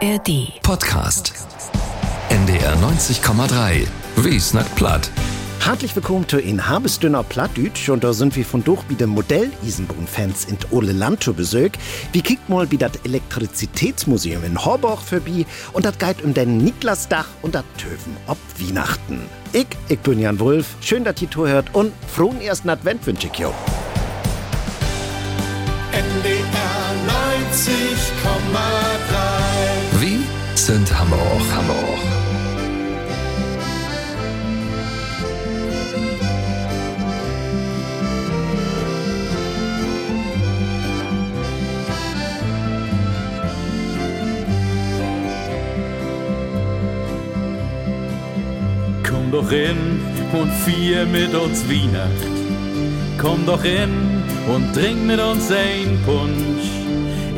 ARD. Podcast. NDR 90,3. Wie snackt platt? Herzlich willkommen zu in Habesdünner Plattdütsch und da sind wir von durch wie dem Modell Isenbrunn-Fans in Ole Land zu Besuch. Wir kickt mal wie das Elektrizitätsmuseum in Horborg vorbei und das geht um den Niklasdach und das Töven ob Weihnachten. Ich, ich bin Jan Wulf, schön, dass ihr zuhört und frohen ersten Advent wünsche ich euch. Sind Hamburg? Hamburg. Komm doch in und vier mit uns Weihnacht. Komm doch in und trink mit uns ein Punsch.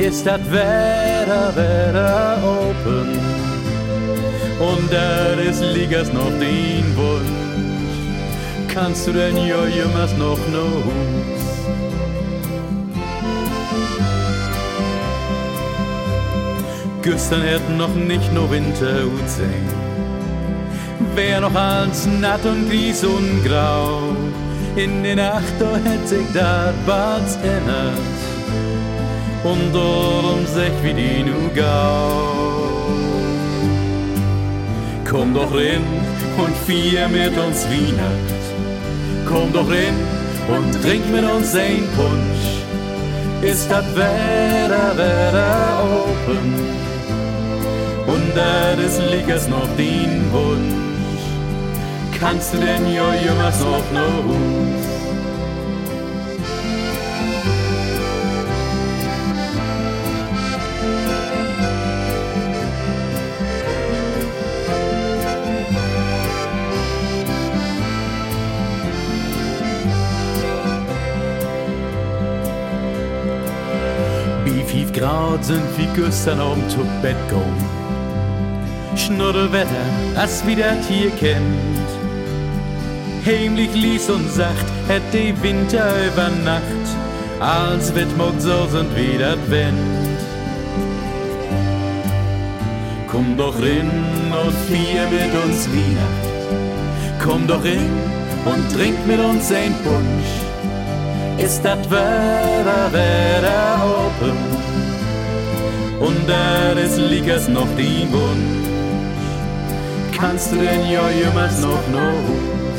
Ist das Wetter, Wetter open? Und da ist liegers noch den Wunsch. Kannst du denn ja jemals noch no Hus? Gestern hätten noch nicht nur Winter sehen wär noch alles natt und gries und grau. In den Nacht, da hätt sich dat bald ändert. Und um sich wie die nu gau. Komm doch rein und vier mit uns Weihnacht. Komm doch rein und trink mit uns ein Punsch. Ist dat Wetter, Wetter open? Und das ist liegers noch den Wunsch kannst du denn ja jemals noch no Hus? Grad sind wie gestern um zu Bett gegangen? Schnurrwetter, as wie das hier kennt. Heimlich ließ und sagt, hätt die Winter über Nacht, als morgen so sind wie das Wind. Komm doch in und vier mit uns Weihnacht. Komm doch in und trink mit uns ein Punsch. Ist das Wetter, Wetter open? Und da ist liegers noch die Wunsch. Kannst du denn ja jemals noch noch?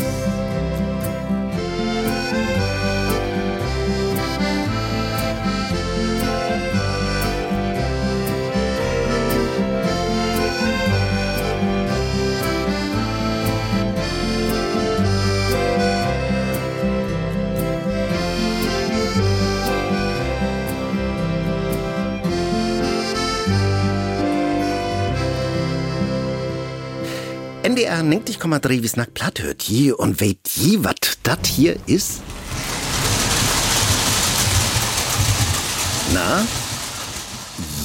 NDR 90,3 wie snack platt hört je und weht je, wat dat hier ist? Na?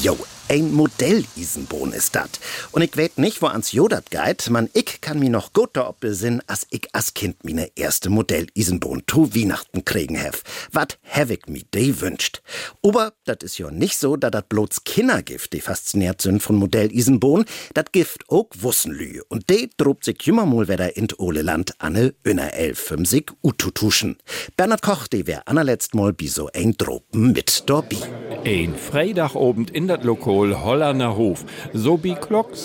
Jo, ein Modell-Isenbohn ist dat. Und ich weet nicht, wo ans Jodat geht, man ich kann mi noch gut da besinnen, as ich as Kind mine erste Modell-Isenbohn zu Weihnachten kriegen hef. Wat hev ich mi de wünscht. Aber dat is jo nicht so, da dat bloß Kindergift, die fasziniert sind von Modell-Isenbohn, dat Gift ook Wussenlü. Und de drobt sich jümmermol wieder in Oleland anne Öner elfümsig ututuschen. Bernhard Koch, de wär anerletzt mal bi so ein Dropen mit dorbi. Ein Freitagabend in dat Lokal Hollerner Hof. So bi Glock,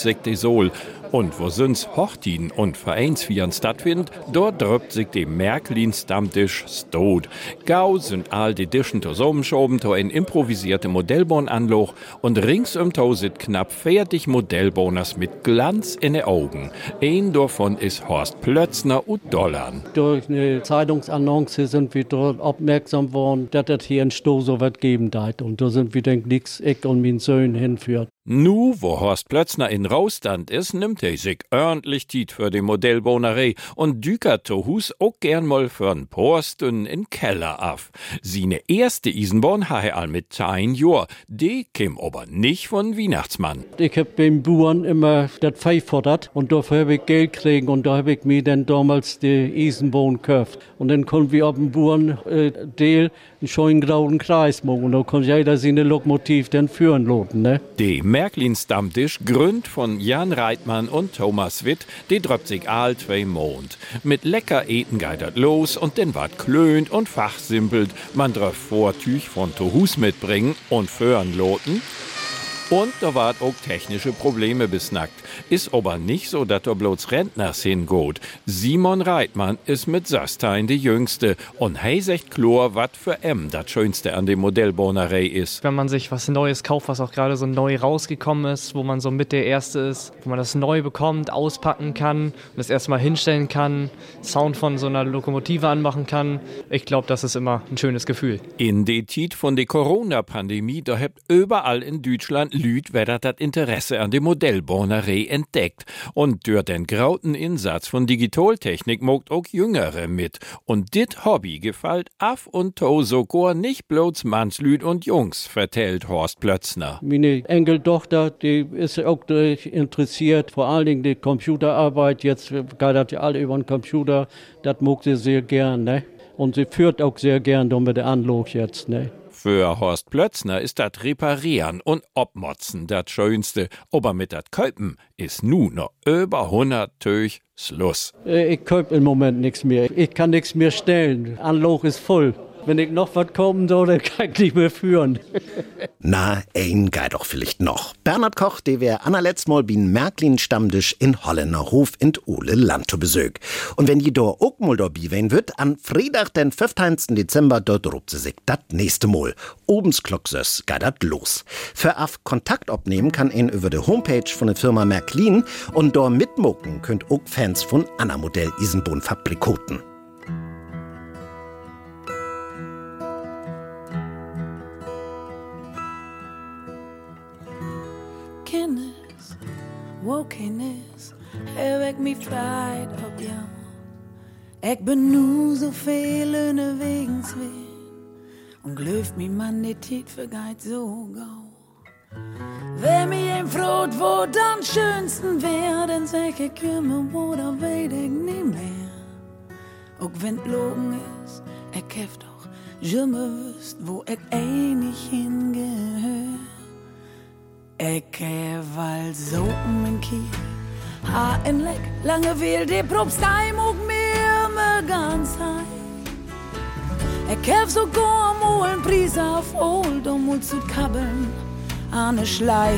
sich die Sol. Und wo sind's Hochtien und Vereinsvieren stattfind, dort drückt sich die Märklin Stammtisch stot. Gau sind all die Dischen zusammenschoben, to ein improvisierte Modellbahnanloch und ringsum to sit knapp fertig Modellbahners mit Glanz in den Augen. Ein davon ist Horst Plötzner und Dollern. Durch eine Zeitungsannonce sind wir dort aufmerksam worden, dass das hier ein Stoß so was geben deit. Und da sind wir denk nix, ich und mein Sohn hinführt. Nu, wo Horst Plötzner in Raustand ist, nimmt er sich ordentlich Tiet für die Modellbohnerei und dükert to Hus auch gern mal für'n Posten in Keller af. Sine erste Isenborn ha er all mit ein Jahr. Die käm aber nicht von Weihnachtsmann. Ich hab beim Bauern immer das Vieh fordert und dafür habe ich Geld kriegen und da habe ich mir dann damals die Isenbohn gekauft. Und dann konnten wir auf dem Bauern äh, Deal einen schönen grauen Kreis machen und da konnte jeder seine Lokomotiv dann führen loten, ne? Die Märklins Stammtisch, gründ von Jan Reitmann und Thomas Witt, die dröpt sich all zwei Mond. Mit lecker Eten geidert los und den wart klönt und fachsimpelt. Man dröft Vortüch von Tohus mitbringen und föhren loten. Und da wart auch technische Probleme besnackt. Ist aber nicht so, dass da bloß Rentners hingeht. Simon Reitmann ist mit Sastein die Jüngste. Und hey sagt Chlor, wat für M das Schönste an dem Modellbohnerei ist. Wenn man sich was Neues kauft, was auch gerade so neu rausgekommen ist, wo man so mit der Erste ist, wo man das neu bekommt, auspacken kann und das erstmal hinstellen kann, Sound von so einer Lokomotive anmachen kann. Ich glaube, das ist immer ein schönes Gefühl. In die Tit von der Corona-Pandemie, da habt überall in Deutschland Lüd, wer das Interesse an der Modellbohnerei entdeckt. Und durch den grauten Insatz von Digitaltechnik mogt auch Jüngere mit. Und dit Hobby gefällt af und to sogar nicht bloß Mannslüd und Jungs, vertellt Horst Plötzner. Meine Enkeltochter, die ist auch interessiert, vor allen Dingen die Computerarbeit. Jetzt geht das ja alle über den Computer. Das mag sie sehr gern, ne? Und sie führt auch sehr gern mit der Anlog jetzt, ne? Für Horst Plötzner ist das Reparieren und Obmotzen das Schönste. Aber mit dat Köpen ist nu noch über 100 Töch Schluss. Äh, Ich kaufe im Moment nichts mehr. Ich kann nichts mehr stellen. Anlog ist voll. Wenn ich noch was kommen soll, dann kann ich nicht mehr führen. Na, ein geht doch vielleicht noch. Bernhard Koch, der wär anerletzt mal bin Märklin Stammtisch in Holländer Hof in Ole Land zu Besög. Und wenn da auch mal da biwen wird, an Freitag, den 15. Dezember, dort rupt sie sich dat nächste Mal. Obens Glocksös geht dat los. Für auf Kontakt abnehmen kann ihn über die Homepage von der Firma Märklin und da mitmucken könnt auch Fans von Anna Modell Isenbohn Fabrikoten. Wokennis, heb ik me vrijheid op jou. Ik ben nu zoveel unterwegs weer. Und geloof mir, man, die Zeit vergeht so gau. Wenn mir ein Brot, wo dann schönsten wär, dann sag ich wo da weet ich nie mehr. Auch wenn logen ist, ich hef doch immer wüsst, wo ich einig hingehör. Hef als so mein Kiel, ha in Leck, lange will die Probstheim und mir me ganz heim. Ich hef sogar mal einen Preis auf Old, um uns zu kabbeln an der Schlei.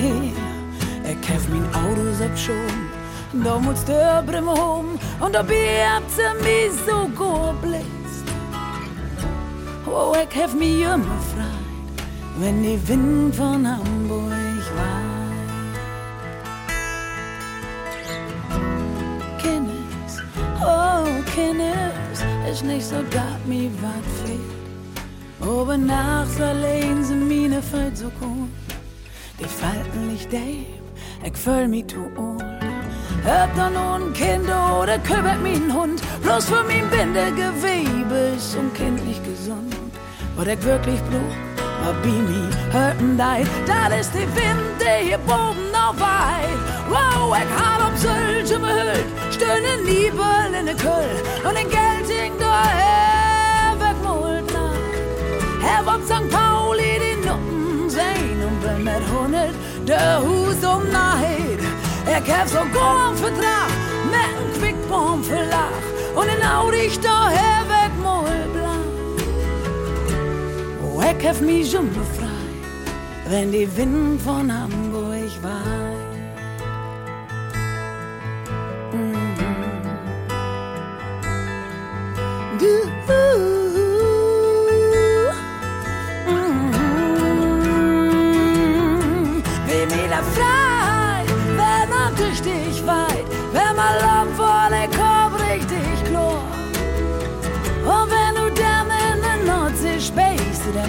Hef mein Auto selbst schon, da muss Brimme home und da habt sie mich so gut blitzt. Oh, ich hef mich immer freit, wenn die Wind von Hamburg oh Kindes, ist nicht so, dat mi wat fehlt. Aber nachts allein sind meine Feld so gut. Die Falten nicht deib, ich fühl mich zu old. Hab da nun ein Kind oder kümmert mich ein Hund. Bloß für mein Bindegewebe ist ein Kind nicht gesund. Was ich wirklich brauch, war Bimi, hörten deit. Das ist die Wind, die hier oben noch weit. Wow, ich hab um Und den Gelting daher wegmult nach. Hab ob St. Pauli die Nutten sein und bin mit hundert der Hus um Neid. Ich hab sogar einen Vertrag mit einem Quickbomb für Lach. Und den Audi ich daher wegmult blank. Oh, ich hab mich schon befreit, wenn die Wind von Hamburg weht.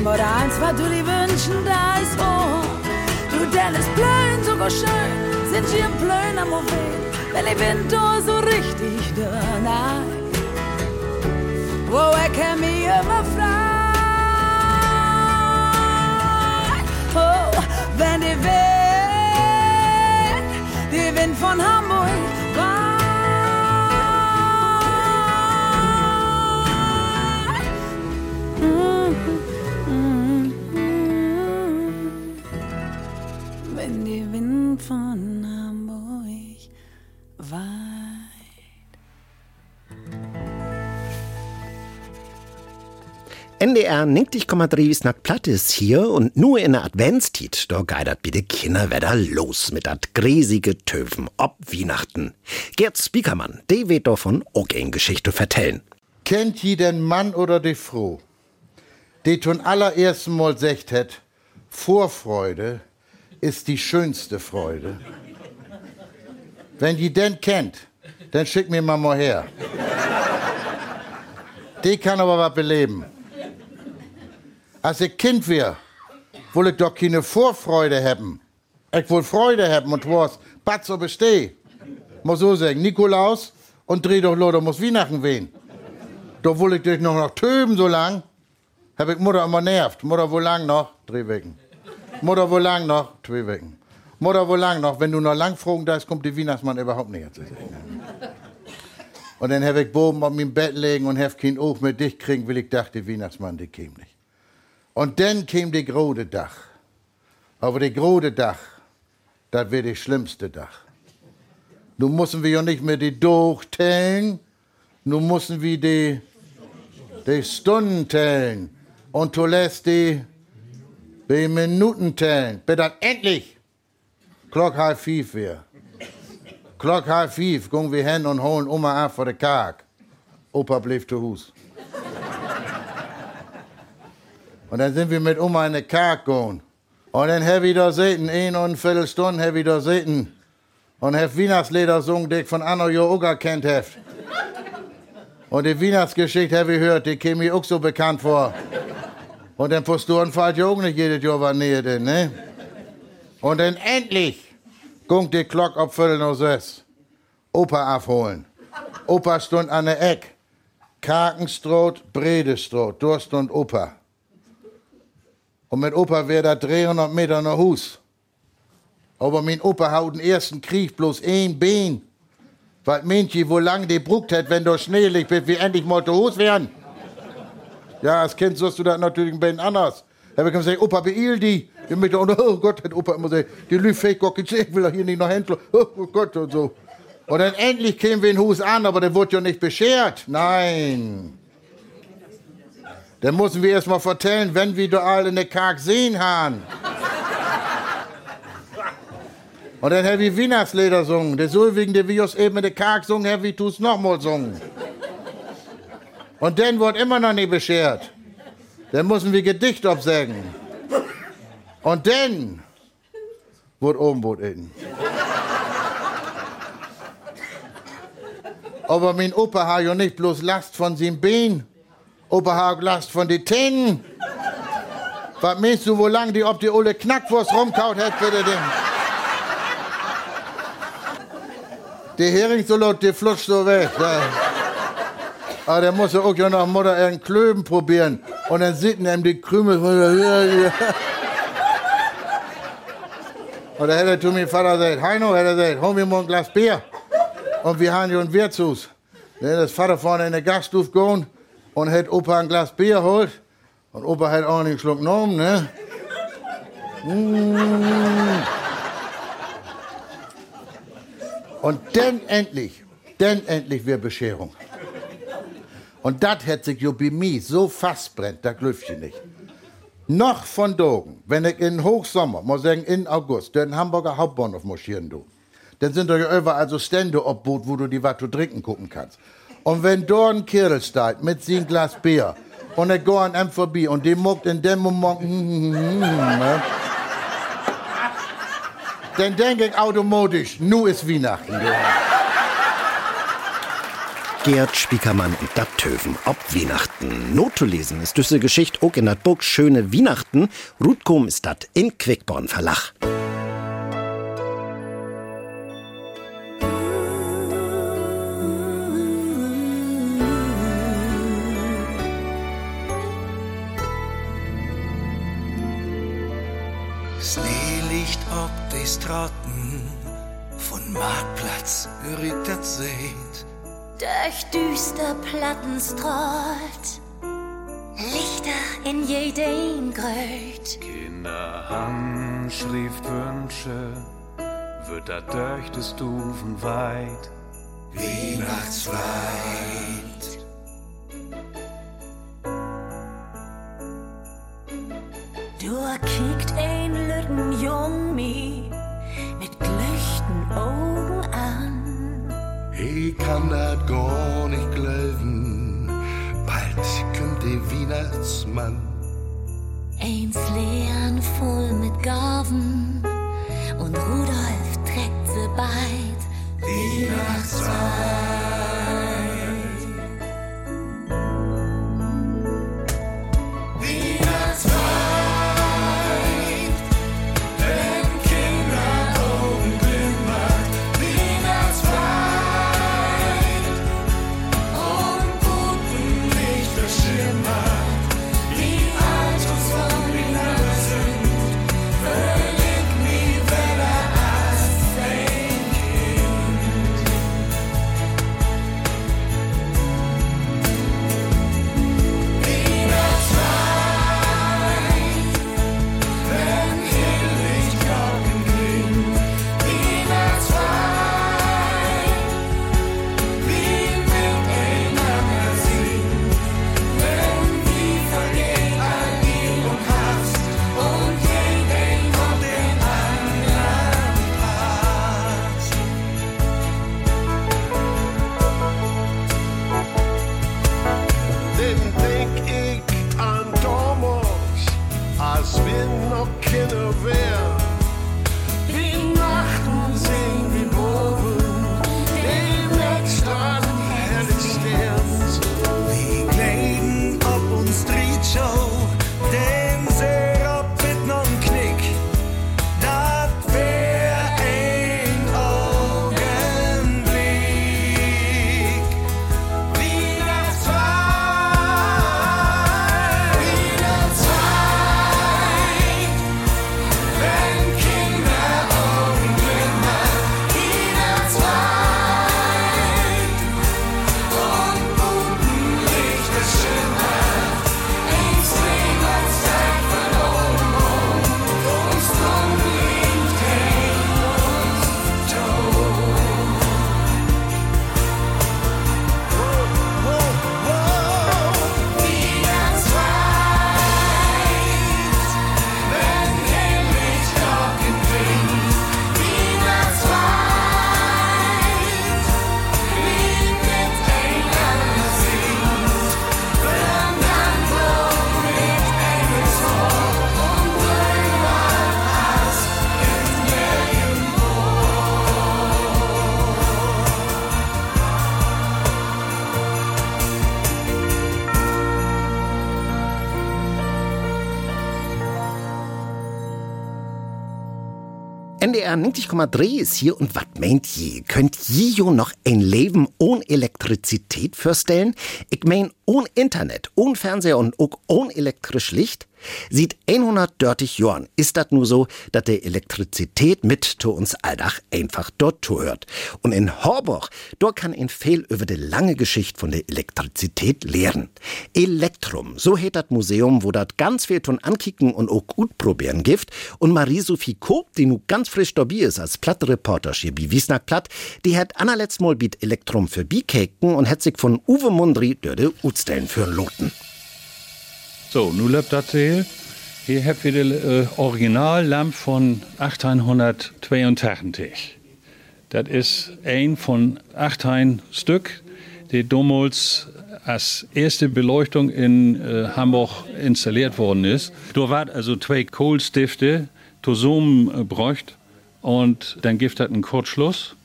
Wurde eins, was du dir wünschen, da ist vor. Du, denn ist blöd, sogar schön, sind hier blöd am Weg, wenn ich bin so richtig da, nein. Wo ich kann mich immer frei. Oh, wenn die Wind, die Wind von Hamburg weht. Mm, mm, NDR 90,3 Snack Platt ist hier und nur in der Adventstiet, da geidert bitte Kinder wieder los mit dat gräsige Töven ob Weihnachten. Gerd Spiekermann, der wird davon auch eine Geschichte vertellen. Kennt je den Mann oder die Frau, die zum allerersten Mal sagt hat, Vorfreude ist die schönste Freude? Wenn die den kennt, dann schick mir mal mal her. Die kann aber was beleben. Als ich Kind wär, will ich doch keine Vorfreude haben. Ich will Freude haben und was, Batz so besteh. Muss so sagen, Nikolaus und dreh doch Loder muss Weihnachten wehen. Da will ich dich noch noch töben so lang. Hab ich Mutter immer nervt. Mutter, wo lang noch? Drei Wochen. Mutter, wo lang noch? Zwei Wochen. Mutter, wo lang noch? Wenn du noch lang fragen darfst, kommt der Weihnachtsmann überhaupt nicht Und dann hab ich boben auf meinem Bett legen und hab kein Auge mehr dicht kriegen, weil ich dachte, Weihnachtsmann, der käme nicht. Und dann käme der große Dach. Aber der große Dach, das wird das schlimmste Dach. Nun müssen wir ja nicht mehr die durchtellen, nun müssen wir die, die Stunden tellen. Und lässt die, die Minuten tellen. Bitte endlich! Klock halb fünf wir. Klock halb fünf gehen wir hin und holen Oma ab vor der Karg. Opa blieb zu Hus. Und dann sind wir mit Oma in den Karg gegangen. Und dann hab ich da sehen, ein und eine Viertelstunde hab ich da sehen. Und hab Weihnachtsleder gesungen, die ich von Anno Jo auch kennt hab. Und die Weihnachtsgeschichte hab ich gehört, die käme mir auch so bekannt vor. Und dann verstoren fällt ja auch nicht jedes Jahr was näher denn, ne? Und dann endlich gung die Glock auf Viertel noch sechs. Opa abholen. Opa stund an der Eck. Karkenstroht, Bredestroht, Durst und Opa. Und mit Opa wär da 300 Meter nach Hus. Aber mein Opa haut den ersten Krieg bloß ein Bein. Weil Männchen, wo lang die bruckt hat, wenn du Schnee liegt, bis wir endlich mal zu Hus wären. Ja, als Kind sollst du das natürlich ein bisschen anders. Da hab ich gesagt, Opa, beeil die. Die mit, oh Gott, hat Opa immer gesagt, die Gott, ich will doch hier nicht noch Händler. Oh Gott und so. Und dann endlich kämen wir in Hus an, aber der wurde ja nicht beschert. Nein. Dann müssen wir erst mal vertellen, wenn wir da alle in der Karg sehen haben. Und dann habe ich Weihnachtsleder gesungen. Der so wegen der Virus eben in der Karg gesungen, habe ich tu's nochmal gesungen. Und dann wird immer noch nicht beschert. Dann müssen wir Gedicht absagen. Und dann wird Ombud in. Aber mein Opa hat ja nicht bloß Last von seinem Bein. Opa hat Last von den Tänen. Was meinst du, wo lang die ob die Olle Knackwurst rumkaut hat, bitte denn? Der Hering so laut, der flutscht so weg. Da. Aber der muss ja auch ja nach Mutter einen Klöben probieren. Und dann sitzen ihm die Krümel. Und da hätte zu mir Vater gesagt, Heino, hätte er gesagt, hol mir mal ein Glas Bier. Und wir haben hier ein Wirtshaus. Dann ist Vater vorne in der Gaststube gegangen und hat Opa ein Glas Bier geholt. Und Opa hat auch einen Schluck genommen, ne? Mm. Und dann endlich, dann endlich wir Bescherung. Und das hat sich mir so fast brennt, da glüfte nicht. Noch von Dogen, wenn ich in Hochsommer, muss sagen in August, den Hamburger Hauptbahnhof marschieren du, dann sind da ja überall so Stände obboot, wo du die was zu trinken gucken kannst. Und wenn dort ein Kerl steht mit seinem Glas Bier und er geht an ihm vorbei und die muckt in dem Moment, ne? dann denke ich automatisch, nu ist Weihnachten. Gerd Spiekermann und Dattöven ob Weihnachten. Not zu lesen ist diese Geschichte auch in dat Buch Schöne Weihnachten. Rutkom ist dat in Quickborn Verlag. Straßen von Marktplatz, das seht. Durch düster Platten strahlt Lichter in jedem Gröt. Kinder haben Schriftwünsche, wird da durch die Stufen weit. Weihnachtsweit. Da kickt ein lütten Jung mi kann dat gar nicht glauben, bald kommt der Weihnachtsmann. Eins Leeren voll mit Gaben und Rudolf trägt sie beid. Weihnachtszeit. NDR 90,3 ist hier und was meint je? Könnt je noch ein Leben ohne Elektrizität vorstellen? Ich mein, ohne Internet, ohne Fernseher und auch ohne elektrisch Licht? Sieht 130 Jahren ist das nur so, dass die Elektrizität mit zu uns alldach einfach dort zuhört. Und in Horburg, dort kann ein viel über die lange Geschichte von der Elektrizität lehren. Elektrum, so heißt das Museum, wo das ganz viel tun ankicken und auch gut probieren gibt. Und Marie-Sophie Koop, die nu ganz frisch dabei ist als Plattreporter hier bei Wiesnack Platt, die hat allerletzt mal mit Elektrum für Bikeken und hat sich von Uwe Mundry dörde Utstellen für Loten. So, nu lebt das hier. Hier habt ihr die äh, Originallampe von 1882. Das ist ein von 18 Stück, die damals als erste Beleuchtung in äh, Hamburg installiert worden ist. Da waren also zwei Kohlstifte zusammen äh, bräucht und dann gibt es einen Kurzschluss.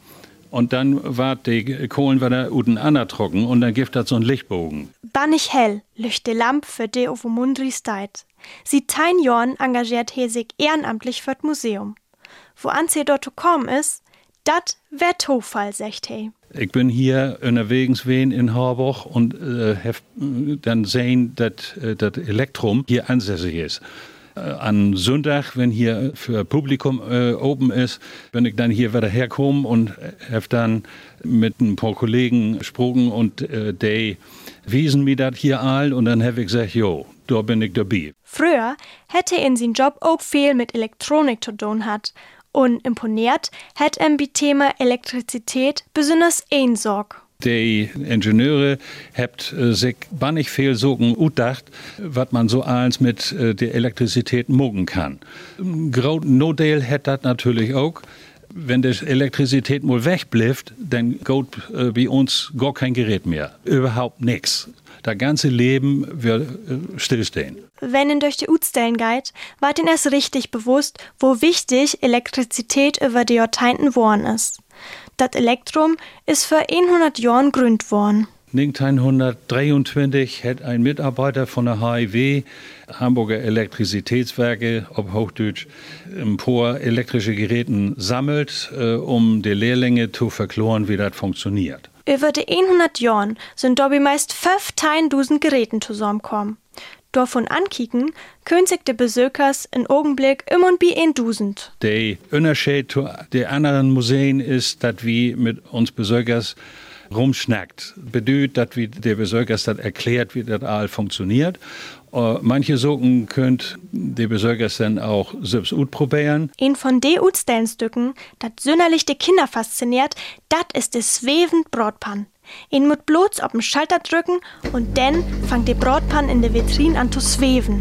Und dann war die Kohlen wieder unten trocken und dann gibt es so einen Lichtbogen. Bannig hell lücht de Lamp für de auf Mundri steit. Sie tein Jorn engagiert he sich ehrenamtlich für Museum. Wo anzie dort kommen ist, dat wär Tofall, sagt he. Ich bin hier unterwegs wen in Harburg und äh, hef, dann sehen, dass äh, das Elektrum hier ansässig ist. Äh, An Sonntag, wenn hier für Publikum äh, open ist, bin ich dann hier wieder herkommen und habe dann mit ein paar Kollegen gesprochen und äh, die wiesen mir das hier all und dann habe ich gesagt, jo, da bin ich dabei. Früher hätte in sin Job auch viel mit Elektronik zu tun hat. Und imponiert hätt em bi Thema Elektrizität besonders ein Sorg. Die Ingenieure habt äh, sich bannig viel Sogen utdacht, was man so eins mit äh, der Elektrizität mogen kann. Grau Nodale hat das natürlich auch. Wenn die Elektrizität mal wegbleibt, dann geht äh, bei uns gar kein Gerät mehr. Überhaupt nichts. Das ganze Leben wird äh, stillstehen. Wenn ihn durch die Utstellen geht, ward ihn erst richtig bewusst, wo wichtig Elektrizität über die Jahrzehnten worden ist. Das Elektrum ist für 100 Jahren gründ worden. 1923 hat ein Mitarbeiter von der HIW, Hamburger Elektrizitätswerke, ob Hochdeutsch, paar elektrische Geräten sammelt, äh, um die Lehrlinge zu verkloren, wie das funktioniert. Über die 100 Jahren sind dabei meist 5000 Geräten zusammengekommen. Davon ankicken, können sich die Besuchers in Augenblick immer und bei 1000. Der Unterschied zu den anderen Museen ist, dass wir mit uns Besuchers rumschnackt. Bedeutet, dass wir der Besuchers das erklärt, wie das all funktioniert. Uh, manche Socken könnt die Besuchers dann auch selbst probieren. Ein von de Utstellenstücken, dat sünderlich die Kinder fasziniert, dat ist de swevend Brotpan. Ihn mut bloß auf den Schalter drücken und dann fangt die Brotpan in der Vitrine an zu sveven.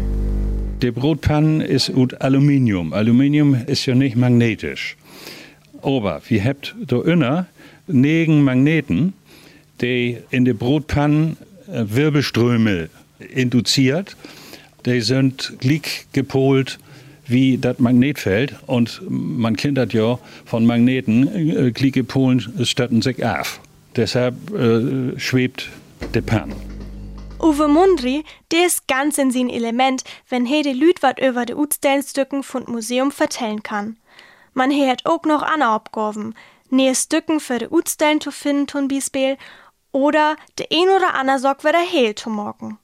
Die Brotpan ist ut Aluminium. Aluminium ist ja nicht magnetisch. Aber wir habt da inner negen Magneten, die in der Brotpan äh, Wirbelströme induziert. Die sind gleich gepolt wie das Magnetfeld und man das ja von Magneten, Polen stötten sich auf. Deshalb äh, schwebt der Pan. Uwe Mundri, der ist ganz in sein Element, wenn he de Lüd wat über de Utstellenstücken von Museum vertellen kann. Man hat auch noch andere Abgaben, nähe Stücken für de Utstellen zu finden tun Bispel oder de ein oder andere Sock wieder heil zu morgen.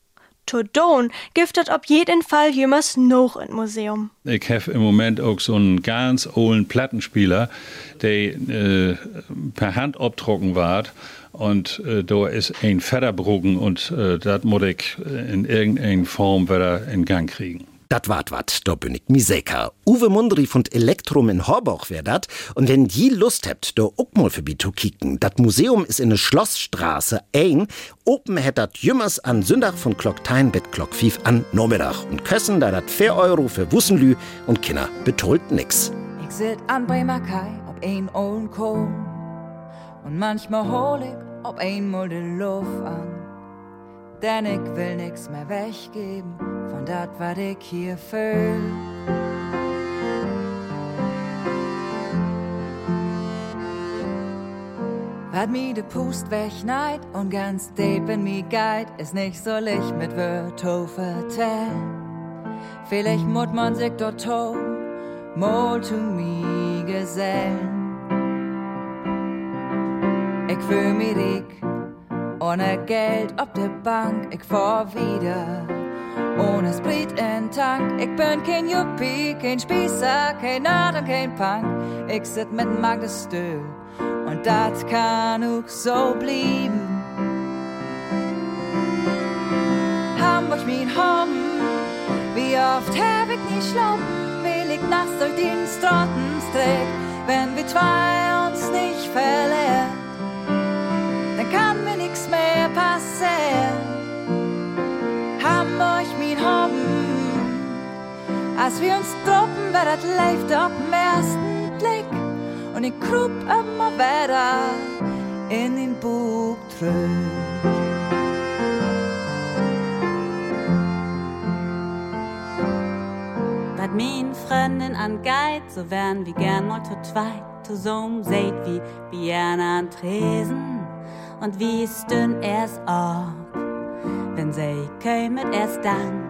To don giftet ob jeden Fall jemals noch im Museum. Ich habe im Moment auch so einen ganz alten Plattenspieler, der äh, per Hand abtrocken ward. Und äh, da ist ein Federbrogen und äh, das muss ich in irgendeiner Form wieder in Gang kriegen. Dat wart wat, da bin ich mi sicher. Uwe Mundri von Elektrum in Horbach wär dat. Und wenn die Lust habt, da auch mal zu kicken. Dat Museum ist in ne Schlossstraße ein. Open hätt dat jümmers an Sündach von Glock 10 bis Glock 5 an Nachmittag. Und kössen da dat 4 Euro für Wussenlü und Kinder betolt nix. Ich sit an Bremer Kai ob ein ollen Kohn. Und manchmal hol ich ob einmal den Luft an. Denn ich will nix mehr weggeben dat, wat ich hier fühl. Wat mi de Pust wegneid und ganz deep in mi guide, ist nicht so licht mit Wörter vertellen. Vielleicht mut man sich dort to, mal zu mi gesellen. Ich fühl mi rik, ohne Geld ob der Bank, ich fahr wieder ohne Sprit in Tank. Ich bin kein Juppie, kein Spießer, kein Nerd und kein Punk. Ich sit mit Magnus Stöhl und das kann auch so blieben. Hamburg mein Home, wie oft hab ich nicht schlafen, will ich nachts durch den Strottenstreck, wenn wir zwei uns nicht verlieren, dann kann mir nichts Als wir uns droppen, wer das läuft auf den ersten Blick. Und ich krub immer weiter in den Bug zurück. Wat min Freundin an Guide, so wären wir gern mal zu zweit. Zusammen seht wie wir an Tresen und wie stün erst ab wenn sie kämen erst dann.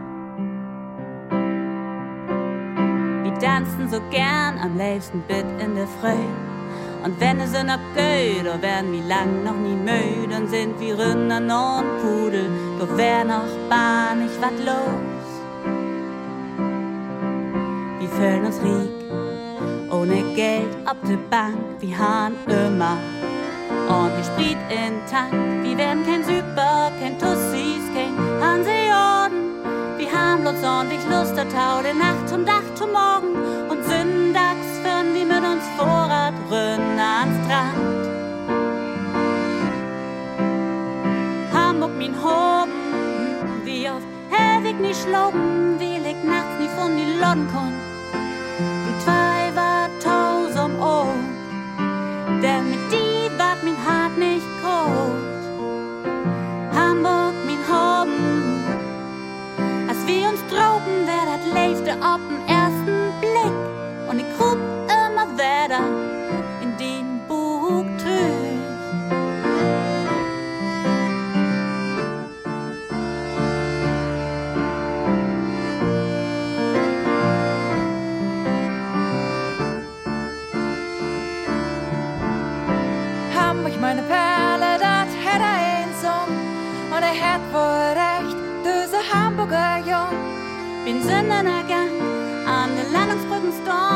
Tanzen so gern am liebsten Bett in der Früh. Und wenn es in abgeht, da werden wir lang noch nie müde, dann sind wir Rinder und Pudel, doch wär noch bar nicht wat los. Wir fühlen uns riek, ohne Geld auf der Bank, wir haben immer ordentlich Sprit in Tank. Wir werden kein Super, kein Tussis, kein Hanseorden wie harmlos Lust, der Tau der Nacht und Nacht und Morgen und Sündags führen wir mit uns Vorrat rünnen ans Strand. Hamburg min hoben, wie auf Herwig nie schloben, wie liegt nachts nie von die Lodden ab dem ersten Blick. Und ich grub immer weiter in den Bug. Hamburg, meine Perle, dat hätt er ein Song. Und er hätt wohl Bin Sündenergang an den Landungsbrücken storn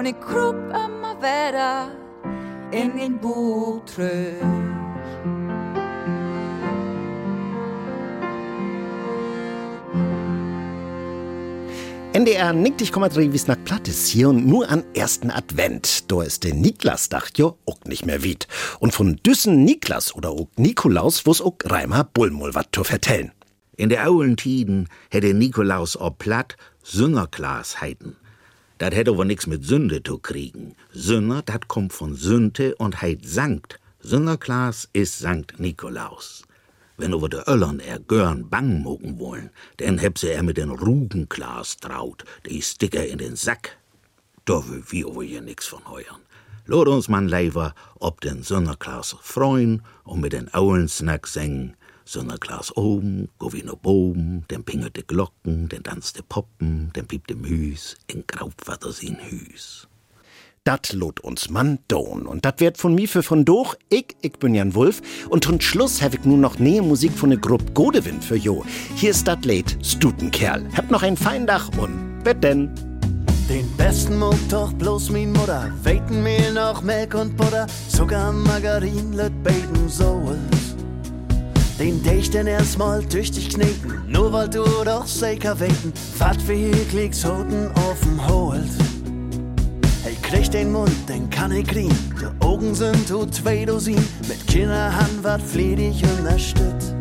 Und ich krub immer wieder in den Bug zurück. NDR 90,3 wie nach Platt ist hier und nur an ersten Advent. Da ist der Niklasdach jo auch nicht mehr wied. Und von Düssen Niklas oder auch Nikolaus wo's auch Reimer Bullmol wat zu vertellen. In der aulen Tiden hätte Nikolaus ob platt Süngerglas heiten. Dat hätte aber nix mit Sünde zu kriegen. Sünner, dat kommt von Sünde und heit Sankt. Süngerglas ist Sankt Nikolaus. Wenn über de Öllern er görn bang mogen wollen, denn heb se er mit den Rugenglas traut, die Sticker in den Sack. Da will wir aber hier nix von heuern. Lot uns man leiver ob den Sünderglas freuen und mit den Aulen Snack singen. Sünderglas oben, go wie no Boben, den pingert de Glocken, den tanzt de Poppen, den piept de Müs, in Graubvater sin Hüs. Dat lot uns Mann don. Und dat wird von mir für von doch. Ich, ich bin Jan Wulf. Und zum Schluss hab ich nun noch nähe Musik von der Gruppe Godewind für Jo. Hier ist dat Lied Stutenkerl. Habt noch ein Feindach und bet denn. Den besten mag doch bloß min Mutter. Weiten Mehl noch Milch und Butter. Sogar Margarin let beten Souls. Den dich denn erstmal tüchtig kneten. Nur weil du doch sicher weten. Wat hier klicks Hoten auf'n Holt. Ich krieg den Mund, den kann ich kriegen. Die Augen sind tu zwei Dosin. Mit Kinderhand wat fliedig unterstützt.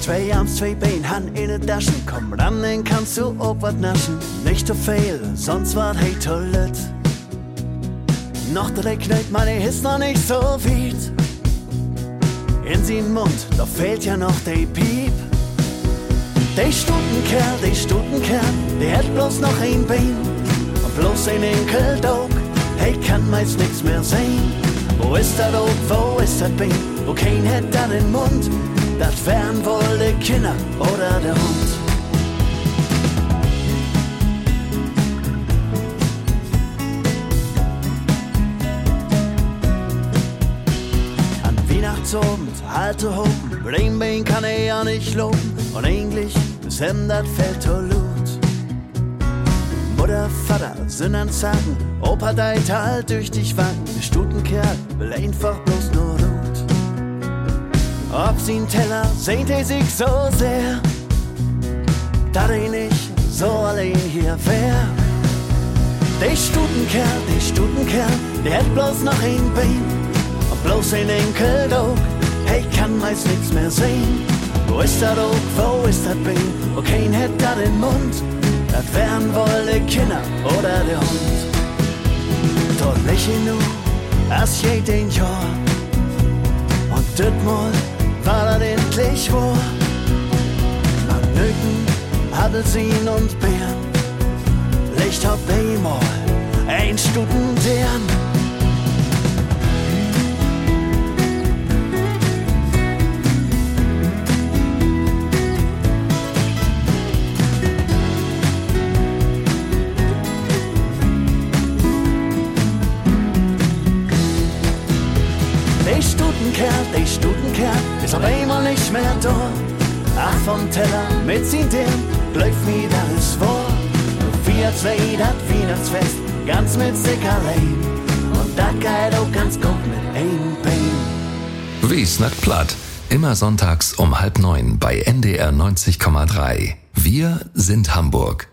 Zwei Arms, zwei Bein, Hand in de Taschen. Komm ran, den kannst du auch wat naschen. Nicht zu viel, sonst wart hey Toilette. Noch drei knallt meine Hiss noch nicht so weit. In sin Mund, da fehlt ja noch de Piep. De Stutenkerl, de Stutenkerl, der hat bloß noch ein Bein. Und bloß ein Enkeldog, hey, kann meist nix mehr sehen. Wo ist dat Dog, wo ist dat Bein? Wo kein hat dat in Mund? Dat wären wohl de Kinder oder der Hund. Halte Hopen, Brainbane kann er ja nicht loben. Und eigentlich ist hem dat fällt to Lut. Mutter, Vater sind an Zacken, Opa deit halt durch dich wanken. Der Stutenkerl will einfach bloß nur Ruht. Ob sie'n Teller sehnt er sich so sehr, dass er nicht so allein hier wär. Der Stutenkerl, der Stutenkerl, der hat bloß noch ein Bein und bloß ein Enkeldog. Hey, kann meist nix mehr sehen. Wo ist dat Dog, wo ist dat Bein? Wo kein hat dat in Mund? Das wären wohl de Kinder oder der Hund. Dort lächeln nu, as je den Jahr. Und dit mal war dat endlich wahr. Manöken, Appelsin und Beeren. Licht hab einmal ein Studentern. Der nicht mehr da. Ach vom Teller mit sin dem läuft mir alles vor. Wir zwei dat Weihnachtsfest ganz mit sich allein. Und dat geht auch ganz gut mit ein Bein. Wie snackt platt? Immer sonntags um halb neun bei NDR 90,3. Wir sind Hamburg.